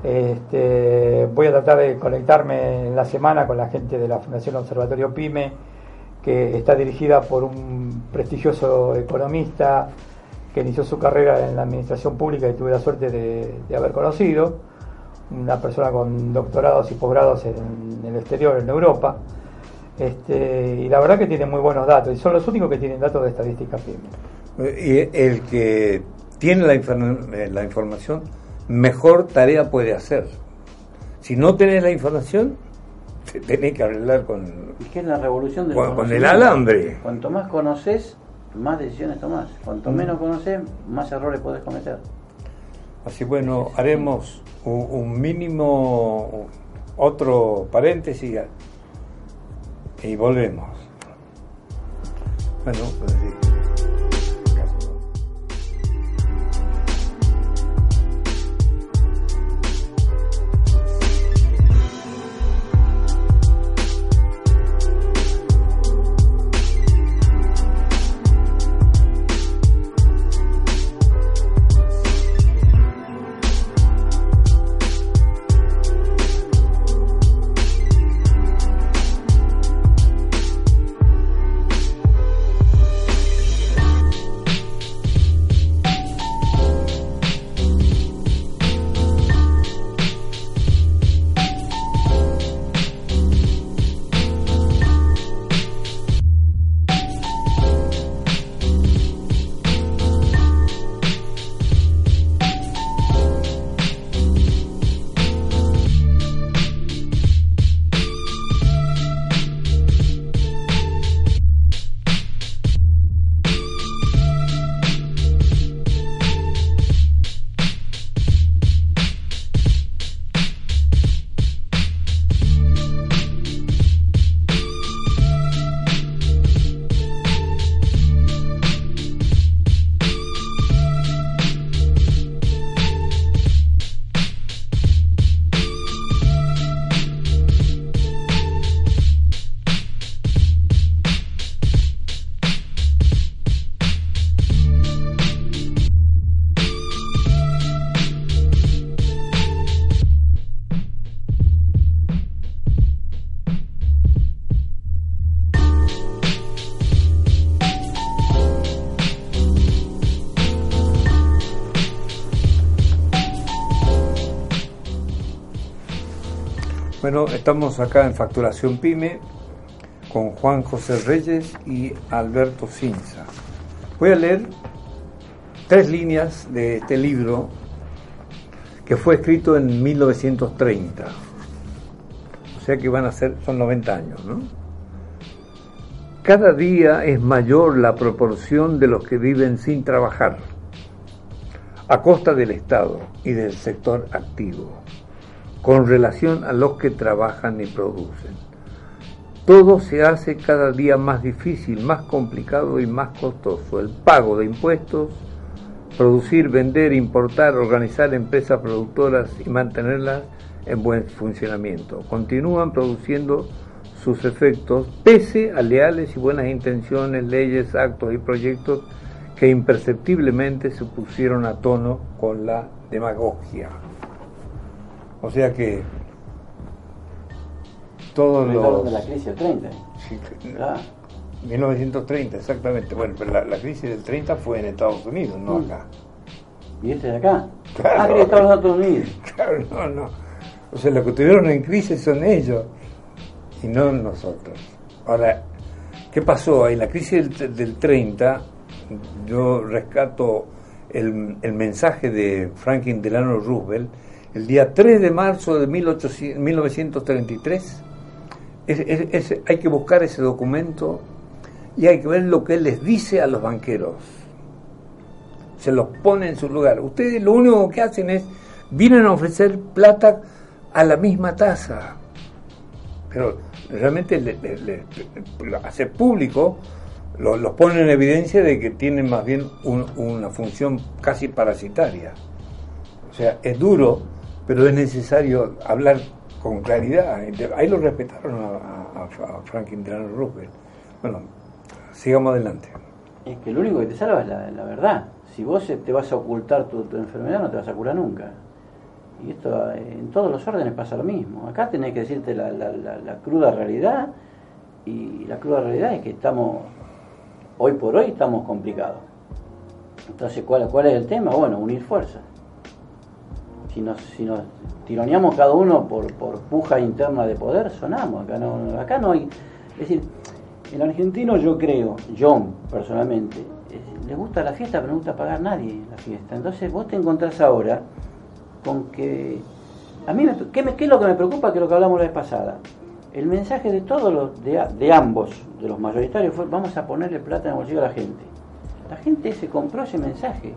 Este, voy a tratar de conectarme en la semana con la gente de la Fundación Observatorio PYME, que está dirigida por un prestigioso economista que inició su carrera en la administración pública y tuve la suerte de, de haber conocido, una persona con doctorados y posgrados en, el exterior, en Europa, este, y la verdad que tiene muy buenos datos, y son los únicos que tienen datos de estadística PYME. Y el que tiene la, eh, la información, mejor tarea puede hacer. Si no tenés la información, te tenés que arreglar con... ¿y qué es la revolución del Con- con el alambre. Cuanto más conoces, más decisiones tomás. Cuanto menos conoces, más errores podés cometer. Así bueno, haremos un, un mínimo, otro paréntesis y volvemos. Bueno, pues sí. Bueno, estamos acá en Facturación Pyme con Juan José Reyes y Alberto Cinza. Voy a leer tres líneas de este libro que fue escrito en 1930. O sea que van a ser, son 90 años, ¿no? Cada día es mayor la proporción de los que viven sin trabajar, a costa del Estado y del sector activo, con relación a los que trabajan y producen. Todo se hace cada día más difícil, más complicado y más costoso. El pago de impuestos, producir, vender, importar, organizar empresas productoras y mantenerlas en buen funcionamiento. Continúan produciendo sus efectos pese a leales y buenas intenciones, leyes, actos y proyectos que imperceptiblemente se pusieron a tono con la demagogia. O sea que todos los... de la crisis del 30. Sí, Ah, 1930, exactamente. Bueno, pero la, la crisis del 30 fue en Estados Unidos, no Mm. acá. ¿Y este de acá? Claro. Ah, que Estados Unidos. Claro, no, no. O sea, los que tuvieron en crisis son ellos y no nosotros. Ahora, ¿qué pasó? En la crisis del, del 30, yo rescato el, el mensaje de Franklin Delano Roosevelt el día 3 de marzo de 1800 1933. Es- es- es- hay que buscar ese documento y hay que ver lo que él les dice a los banqueros se los pone en su lugar. Ustedes lo único que hacen es, vienen a ofrecer plata a la misma tasa. Pero realmente le, hace público, lo- los pone en evidencia de que tienen más bien un- una función casi parasitaria. O sea, es duro, pero es necesario hablar con claridad. Ahí lo respetaron a, a- a Franklin Delano Roosevelt. Bueno, sigamos adelante. Es que lo único que te salva es la, la verdad. Si vos te vas a ocultar tu, tu enfermedad, no te vas a curar nunca. Y esto eh, en todos los órdenes pasa lo mismo. Acá tenés que decirte la- la- la cruda realidad. Y la cruda realidad es que estamos, hoy por hoy, estamos complicados. Entonces, ¿cuál, cuál es el tema? Bueno, unir fuerzas. Si nos, si nos tironeamos cada uno por, por puja interna de poder, sonamos. Acá no, acá no hay. Es decir, el argentino, yo creo, yo personalmente, eh, le gusta la fiesta, pero no gusta pagar nadie la fiesta. Entonces, vos te encontrás ahora con que. A mí, me, ¿qué, es lo que me preocupa? Que lo que hablamos la vez pasada. El mensaje de todos los, de, a- de ambos, de los mayoritarios, fue: vamos a ponerle plata en el bolsillo a la gente. La gente se compró ese mensaje.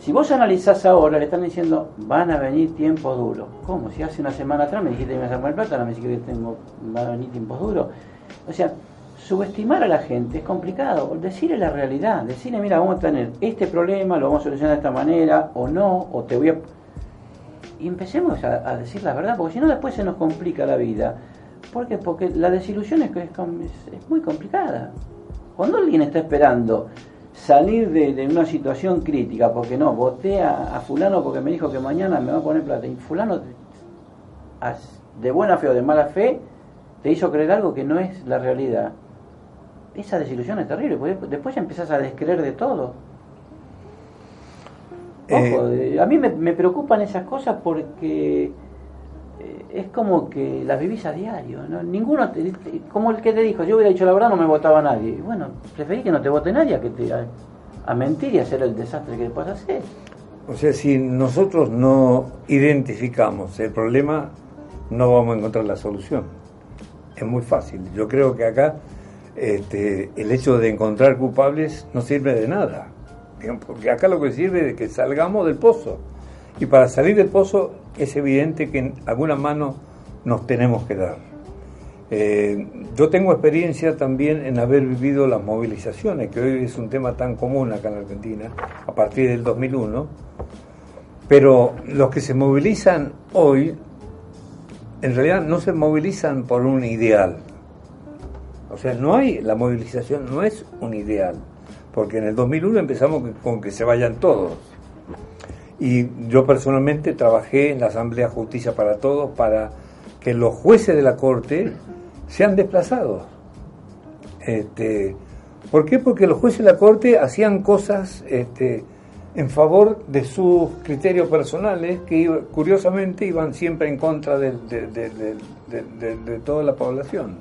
Si vos analizás ahora, le están diciendo, van a venir tiempos duros. ¿Cómo? Si hace una semana atrás me dijiste que me ibas a poner plata, ahora me dijiste que tengo, van a venir tiempos duros. O sea, subestimar a la gente es complicado. Decirle la realidad, decirle, mira, vamos a tener este problema, lo vamos a solucionar de esta manera, o no, o te voy a... Y empecemos a, decir la verdad, porque si no después se nos complica la vida. ¿Por qué? Porque la desilusión es, es- es muy complicada. Cuando alguien está esperando salir de, de una situación crítica, porque no, voté a, a fulano porque me dijo que mañana me va a poner plata, y fulano de buena fe o de mala fe te hizo creer algo que no es la realidad, esa desilusión es terrible, porque después ya empezás a descreer de todo. Ojo, Eh, a mí me, me preocupan esas cosas porque eh, es como que las vivís a diario. ¿no? Ninguno, como el que te dijo, yo hubiera dicho la verdad, no me votaba nadie. Bueno, preferí que no te vote nadie a que te a, mentir y hacer el desastre que después hacer. O sea, si nosotros no identificamos el problema, no vamos a encontrar la solución. Es muy fácil. Yo creo que acá este, el hecho de encontrar culpables no sirve de nada. Porque acá lo que sirve es que salgamos del pozo. Y para salir del pozo es evidente que en alguna mano nos tenemos que dar. Eh, yo tengo experiencia también en haber vivido las movilizaciones, que hoy es un tema tan común acá en Argentina, a partir del 2001. Pero los que se movilizan hoy, en realidad no se movilizan por un ideal. O sea, no hay, la movilización no es un ideal, porque en el 2001 empezamos con que se vayan todos. Y yo personalmente trabajé en la Asamblea Justicia para Todos para que los jueces de la Corte sean desplazados. Este, ¿Por qué? Porque los jueces de la Corte hacían cosas este, en favor de sus criterios personales que curiosamente iban siempre en contra de- de- de- de toda la población.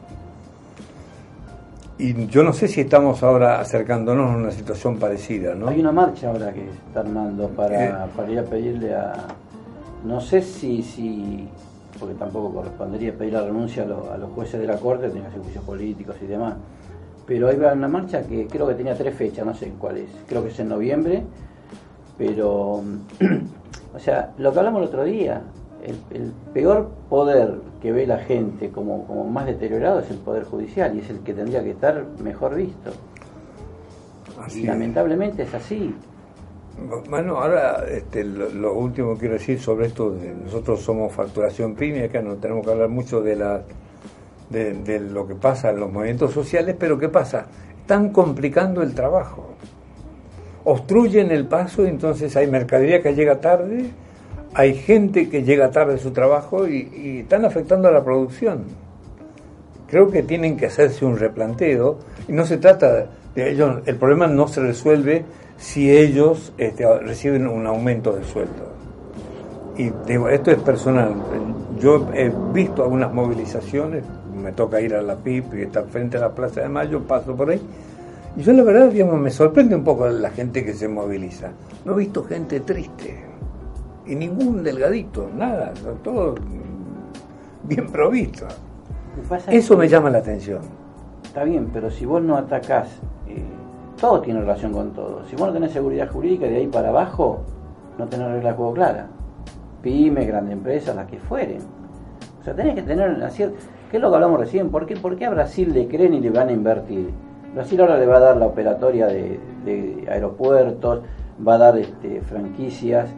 Y yo no sé si estamos ahora acercándonos a una situación parecida, ¿no? Hay una marcha ahora que se está armando para, Eh. para ir a pedirle a. No sé si, si. Porque tampoco correspondería pedir la renuncia a, los- a los jueces de la corte, hacer juicios políticos y demás. Pero hay una marcha que creo que tenía tres fechas, no sé cuál es. Creo que es en noviembre. Pero. o sea, lo que hablamos el otro día. El, el peor poder que ve la gente como, como más deteriorado es el poder judicial y es el que tendría que estar mejor visto. Así y es. lamentablemente es así. Bueno, ahora este, lo, lo último que quiero decir sobre esto, de- nosotros somos facturación pyme, acá no tenemos que hablar mucho de, la, de, de lo que pasa en los movimientos sociales, pero ¿qué pasa? Están complicando el trabajo, obstruyen el paso, entonces hay mercadería que llega tarde, hay gente que llega tarde a su trabajo y, están afectando a la producción creo que tienen que hacerse un replanteo y no se trata de ellos, el problema no se resuelve si ellos este, reciben un aumento de sueldo. Y digo, esto es personal. Yo he visto algunas movilizaciones, me toca ir a la PIP y estar frente a la Plaza de Mayo, paso por ahí. Y yo la verdad, digamos, me sorprende un poco la gente que se moviliza. No he visto gente triste. Y ningún delgadito, nada, todo bien provisto. Eso es me llama la atención. Está bien, pero si vos no atacás, eh, todo tiene relación con todo. Si vos no tenés seguridad jurídica de ahí para abajo, no tenés reglas de juego claras. Pymes, grandes empresas, las que fueren. O sea, tenés que tener una cierta... ¿Qué es lo que hablamos recién? ¿Por qué, ¿Por qué a Brasil le creen y le van a invertir? Brasil ahora le va a dar la operatoria de, de aeropuertos, va a dar este, franquicias.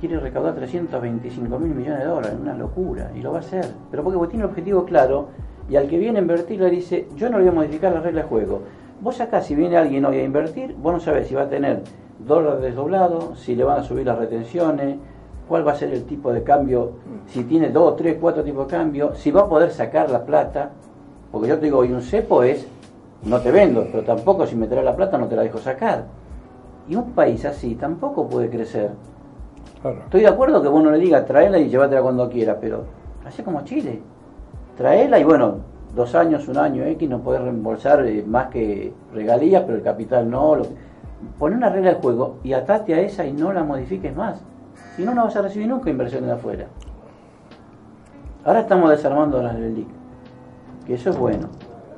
Quiere recaudar 325 mil millones de dólares, una locura, y lo va a hacer. Pero porque, porque tiene un objetivo claro, y al que viene a invertir le dice, yo no le voy a modificar las reglas de juego. Vos acá, si viene alguien hoy a invertir, vos no sabés si va a tener dólar desdoblado, si le van a subir las retenciones, cuál va a ser el tipo de cambio, si tiene dos, tres, cuatro tipos de cambio, si va a poder sacar la plata, porque yo te digo, hoy un cepo es, no te vendo, pero tampoco si me traes la plata no te la dejo sacar. Y un país así tampoco puede crecer. Estoy de acuerdo que vos no le digas traela y llévatela cuando quiera, pero hace como Chile. Traela y bueno, dos años, un año X, no podés reembolsar eh, más que regalías, pero el capital no. Lo... Pon una regla de juego y atate a esa y no la modifiques más. Si no, no vas a recibir nunca inversión de afuera. Ahora estamos desarmando las LELIC, que eso es bueno.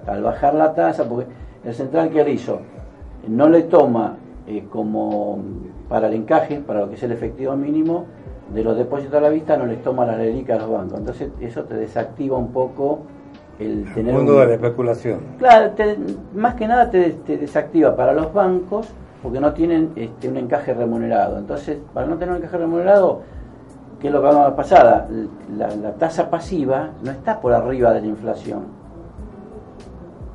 Al bajar la tasa, porque el central que hizo no le toma eh, como para el encaje, para lo que es el efectivo mínimo, de los depósitos a la vista no les toma la LELIC a los bancos. Entonces eso te desactiva un poco el El tener mundo un- de la especulación. Claro, te- más que nada te, te desactiva para los bancos porque no tienen este, un encaje remunerado. Entonces, para no tener un encaje remunerado, ¿qué es lo que hablamos la pasada? La, la tasa pasiva no está por arriba de la inflación.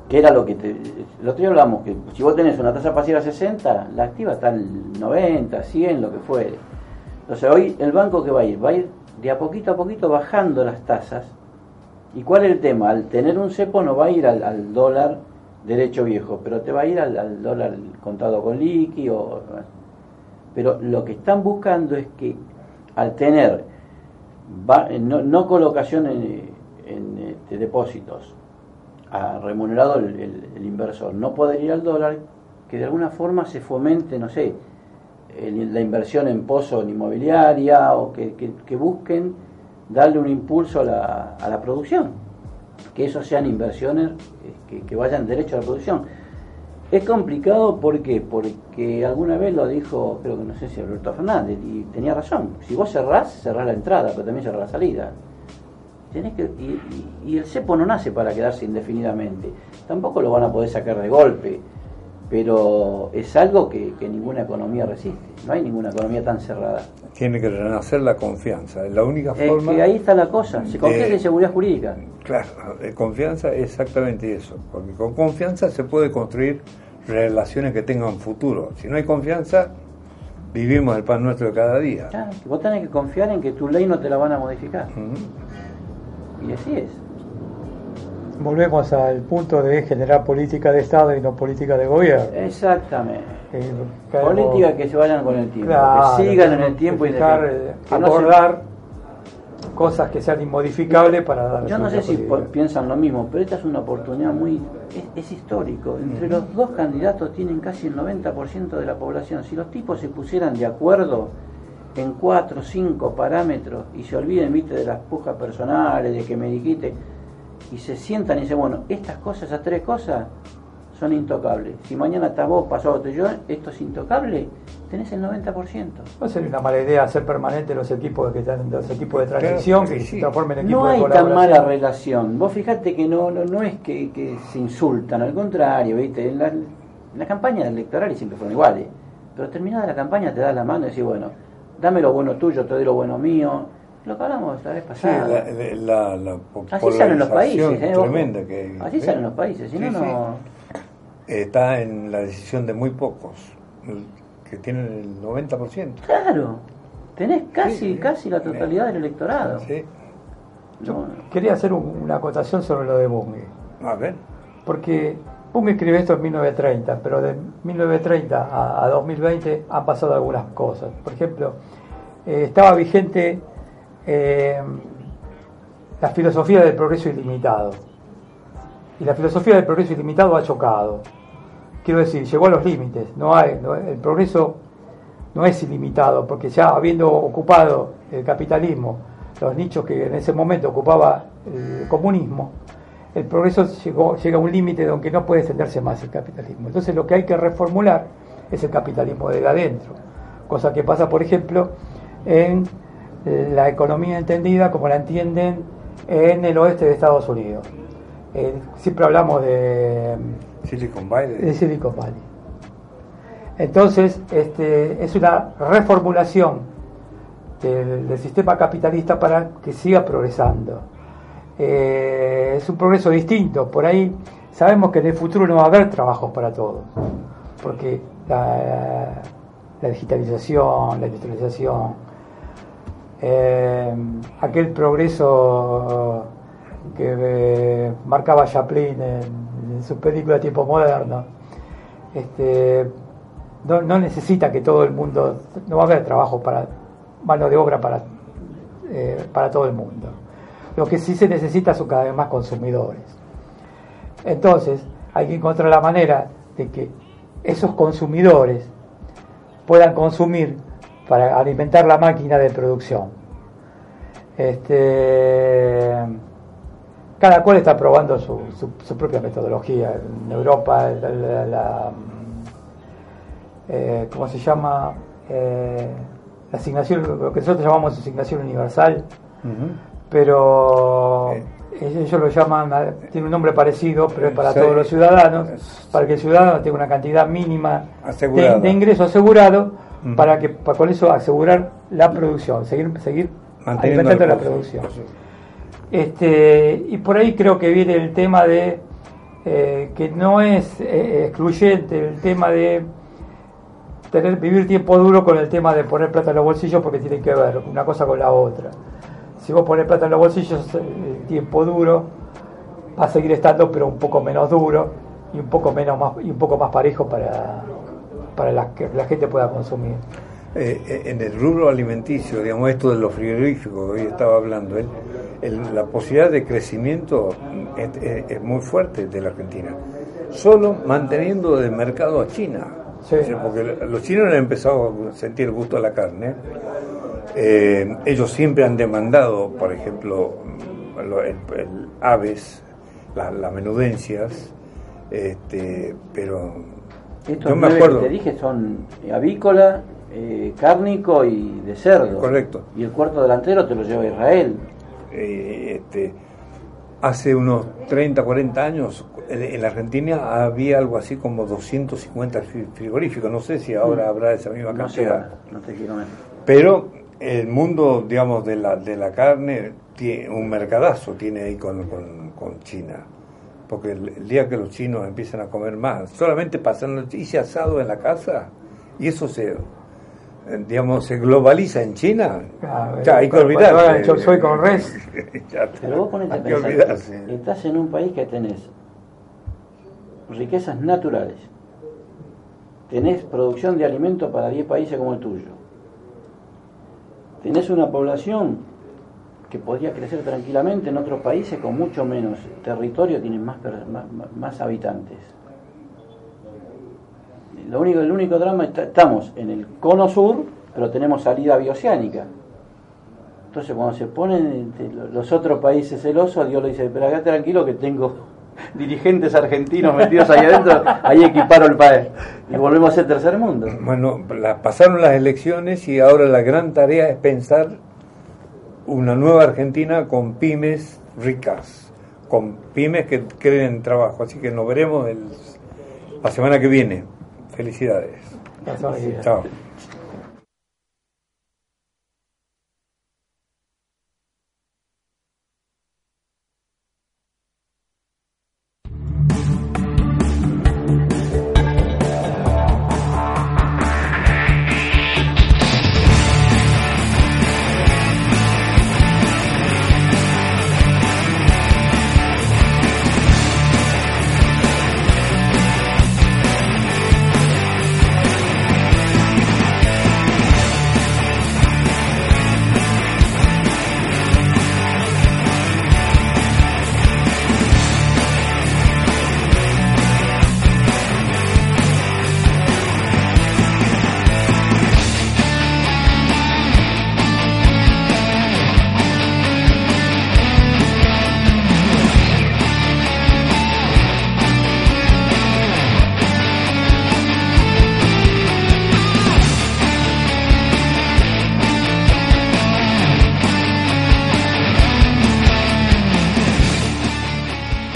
Que era lo que te. El otro día hablamos que si vos tenés una tasa pasiva 60, la activa está en 90, 100, lo que fuere. Entonces, hoy el banco que va a ir, va a ir de a poquito a poquito bajando las tasas ¿Y cuál es el tema? Al tener un cepo no va a ir al, al dólar derecho viejo, pero te va a ir al, al dólar contado con liqui. Pero lo que están buscando es que al tener va- no, no colocación en, en, este, depósitos a remunerado el, inversor, no poder ir al dólar, que de alguna forma se fomente, no sé, el- la inversión en pozo en inmobiliaria o que, que- que busquen darle un impulso a la, a la producción, que eso sean inversiones eh, que, que vayan derecho a la producción. Es complicado ¿por qué? porque alguna vez lo dijo, creo que no sé si Alberto Fernández, y tenía razón. Si vos cerrás, cerrás la entrada, pero también cerrás la salida. Tenés que, y, y- y el cepo no nace para quedarse indefinidamente. Tampoco lo van a poder sacar de golpe. Pero es algo que, que ninguna economía resiste. No hay ninguna economía tan cerrada. Tiene que renacer la confianza. Es la única Es forma. que ahí está la cosa. Se confía en seguridad jurídica. Claro, confianza es exactamente eso. Porque con confianza se puede construir relaciones que tengan futuro. Si no hay confianza, vivimos el pan nuestro de cada día. Claro, vos tenés que confiar en que tu ley no te la van a modificar. Ujú. Y así es. volvemos al punto de generar política de Estado y no política de gobierno. Exactamente. Eh, Política que se vayan con el tiempo, Claro, que sigan en el tiempo y fijar, de- eh, que no se- abordar cosas que sean inmodificables para dar Yo no sé si piensan lo mismo, pero esta es una oportunidad muy... Es, es histórico. Entre los dos candidatos tienen casi el 90% de la población. Si los tipos se pusieran de acuerdo en cuatro o cinco parámetros y se olviden, viste, de las pujas personales, de que me dijiste, y se sientan y dicen, bueno, estas cosas, esas tres cosas son intocables. Si mañana estás vos, pasado otro yo, esto es intocable, tenés el 90%. No sería una mala idea hacer permanente los equipos que están, los equipos de transición Claro que sí. se transformen en equipos No de hay tan mala relación. Vos fijate que no, no, no es que, que se insultan, al contrario, ¿viste? En la, en la campaña electoral siempre fueron iguales. Pero terminada la campaña te das la mano y decís, bueno, dame lo bueno tuyo, te doy lo bueno mío. Lo que hablamos la vez Sí, pasada. la, la, la po- Así salen los países, ¿eh? Tremenda que hay. Así ¿eh? salen los países, si Sí, no, sí. no. Está en la decisión de muy pocos, que tienen el 90%. Claro, tenés casi, Sí, casi la totalidad del electorado. Sí. No, Quería hacer un- una acotación sobre lo de Bunge, A ver. porque Bunge escribe esto en 1930, pero de 1930 a, a 2020 han pasado algunas cosas. Por ejemplo, eh, estaba vigente eh, la filosofía del progreso ilimitado. Y la filosofía del progreso ilimitado ha chocado. Quiero decir, llegó a los límites. No hay, el progreso no es ilimitado, porque ya habiendo ocupado el capitalismo los nichos que en ese momento ocupaba el comunismo, el progreso llegó, llega a un límite donde no puede extenderse más el capitalismo. Entonces lo que hay que reformular es el capitalismo de adentro, cosa que pasa, por ejemplo, en la economía entendida como la entienden en el oeste de Estados Unidos. Eh, siempre hablamos de, Silicon Valley. de Silicon Valley. Entonces, este, es una reformulación del, del sistema capitalista para que siga progresando. Eh, es un progreso distinto. Por ahí sabemos que en el futuro no va a haber trabajos para todos, porque la, digitalización, la industrialización, eh, aquel progreso que eh, marcaba Chaplin en, su película Tiempo Moderno, este, no, necesita que todo el mundo, no va a haber trabajo para mano de obra para, para todo el mundo. Lo que sí se necesita son cada vez más consumidores. Entonces, hay que encontrar la manera de que esos consumidores puedan consumir para alimentar la máquina de producción. Este, cada cual está probando su, propia metodología. En Europa, la, eh, ¿cómo se llama? Eh, la asignación, lo que nosotros llamamos asignación universal. Pero Eh. ellos lo llaman, tiene un nombre parecido, pero es para Sí. todos los ciudadanos, para que el ciudadano tenga una cantidad mínima de, de ingreso asegurado, para que para con eso asegurar la producción, seguir, seguir Manteniendo alimentando la producción. Este, y por ahí creo que viene el tema de eh, que no es eh, excluyente el tema de tener vivir tiempo duro con el tema de poner plata en los bolsillos porque tiene que ver una cosa con la otra. Si vos pones plata en los bolsillos, el tiempo duro va a seguir estando, pero un poco menos duro y un poco menos más y un poco más parejo para para la, que la gente pueda consumir. Eh, eh, en el rubro alimenticio, digamos, esto de los frigoríficos, que hoy estaba hablando él, el- la posibilidad de crecimiento es, es- es muy fuerte de la Argentina, solo manteniendo de mercado a China. Sí. Porque los chinos han empezado a sentir el gusto de la carne. Eh, ellos siempre han demandado, por ejemplo, lo- el, el aves, la- las menudencias, este, pero Estos yo me acuerdo. que te dije son avícola, eh, cárnico y de cerdo. Correcto. Y el cuarto delantero te lo lleva Israel. eh, este, hace unos 30, 40 años en, la Argentina había algo así como 250 fri- frigoríficos, no sé si ahora habrá esa misma Mm. No sé, cantidad, no te quiero mentir. pero el mundo, digamos, de la, de la carne tiene un mercadazo tiene ahí con, con, con China. Porque el, el día que los chinos empiezan a comer más, solamente pasando, hice asado en la casa y eso se eh, digamos, se globaliza en China, Ah, ya hay que olvidarse. Yo soy con res. Ya. Pero vos ponete a pensar, estás en un país que tenés riquezas naturales, tenés producción de alimentos para 10 países como el tuyo, tenés una población que podría crecer tranquilamente en otros países con mucho menos territorio, tienen más, más, más- habitantes. Lo único, el único drama, está- estamos en el cono sur, pero tenemos salida bioceánica. Entonces cuando se ponen este, lo- los otros países celosos, Dios le dice, pero acá tranquilo que tengo dirigentes argentinos metidos ahí adentro, ahí equiparo el país. Y volvemos a ser tercer mundo. Bueno, la- pasaron las elecciones y ahora la gran tarea es pensar una nueva Argentina con pymes ricas, con pymes que creen trabajo. Así que nos veremos el- la semana que viene. Felicidades. Aquí. Chao.